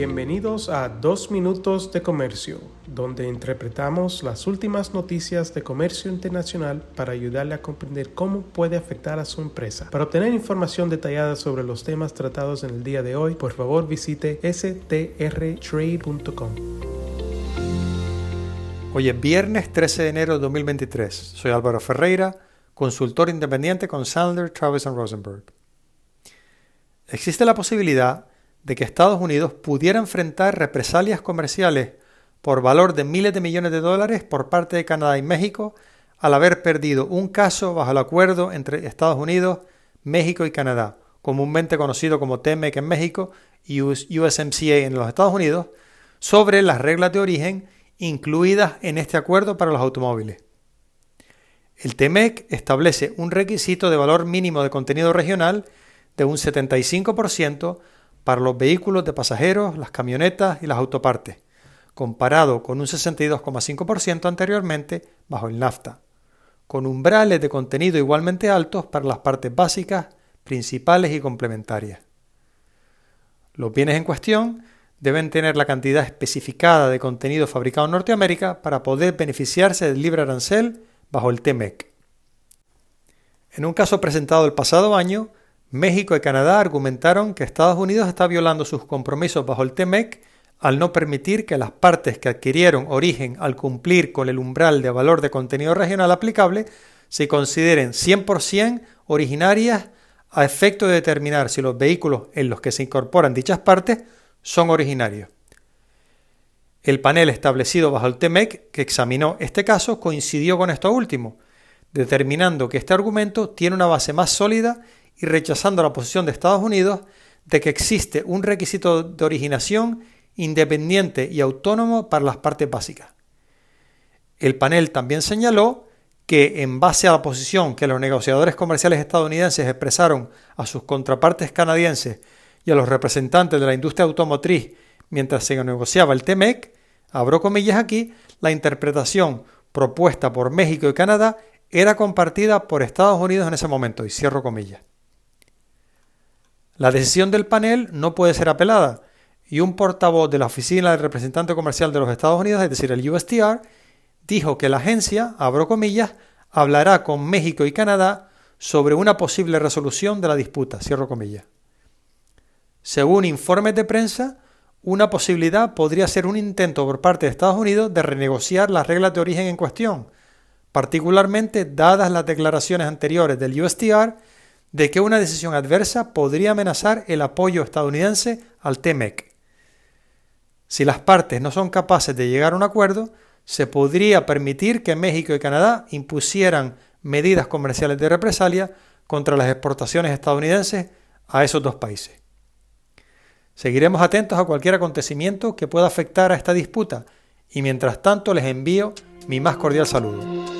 Bienvenidos a Dos Minutos de Comercio, donde interpretamos las últimas noticias de comercio internacional para ayudarle a comprender cómo puede afectar a su empresa. Para obtener información detallada sobre los temas tratados en el día de hoy, por favor visite strtrade.com. Hoy es viernes 13 de enero de 2023. Soy Álvaro Ferreira, consultor independiente con Sandler, Travis Rosenberg. Existe la posibilidad de que Estados Unidos pudiera enfrentar represalias comerciales por valor de miles de millones de dólares por parte de Canadá y México al haber perdido un caso bajo el acuerdo entre Estados Unidos, México y Canadá, comúnmente conocido como TMEC en México y USMCA en los Estados Unidos, sobre las reglas de origen incluidas en este acuerdo para los automóviles. El TMEC establece un requisito de valor mínimo de contenido regional de un 75% para los vehículos de pasajeros, las camionetas y las autopartes, comparado con un 62,5% anteriormente bajo el NAFTA, con umbrales de contenido igualmente altos para las partes básicas, principales y complementarias. Los bienes en cuestión deben tener la cantidad especificada de contenido fabricado en Norteamérica para poder beneficiarse del libre arancel bajo el TMEC. En un caso presentado el pasado año, México y Canadá argumentaron que Estados Unidos está violando sus compromisos bajo el TEMEC al no permitir que las partes que adquirieron origen al cumplir con el umbral de valor de contenido regional aplicable se consideren 100% originarias a efecto de determinar si los vehículos en los que se incorporan dichas partes son originarios. El panel establecido bajo el TEMEC que examinó este caso coincidió con esto último, determinando que este argumento tiene una base más sólida y rechazando la posición de Estados Unidos de que existe un requisito de originación independiente y autónomo para las partes básicas. El panel también señaló que, en base a la posición que los negociadores comerciales estadounidenses expresaron a sus contrapartes canadienses y a los representantes de la industria automotriz mientras se negociaba el TMEC, abro comillas aquí, la interpretación propuesta por México y Canadá era compartida por Estados Unidos en ese momento, y cierro comillas. La decisión del panel no puede ser apelada y un portavoz de la Oficina del Representante Comercial de los Estados Unidos, es decir, el USTR, dijo que la agencia, abro comillas, hablará con México y Canadá sobre una posible resolución de la disputa, cierro comillas. Según informes de prensa, una posibilidad podría ser un intento por parte de Estados Unidos de renegociar las reglas de origen en cuestión, particularmente dadas las declaraciones anteriores del USTR de que una decisión adversa podría amenazar el apoyo estadounidense al TMEC. Si las partes no son capaces de llegar a un acuerdo, se podría permitir que México y Canadá impusieran medidas comerciales de represalia contra las exportaciones estadounidenses a esos dos países. Seguiremos atentos a cualquier acontecimiento que pueda afectar a esta disputa y mientras tanto les envío mi más cordial saludo.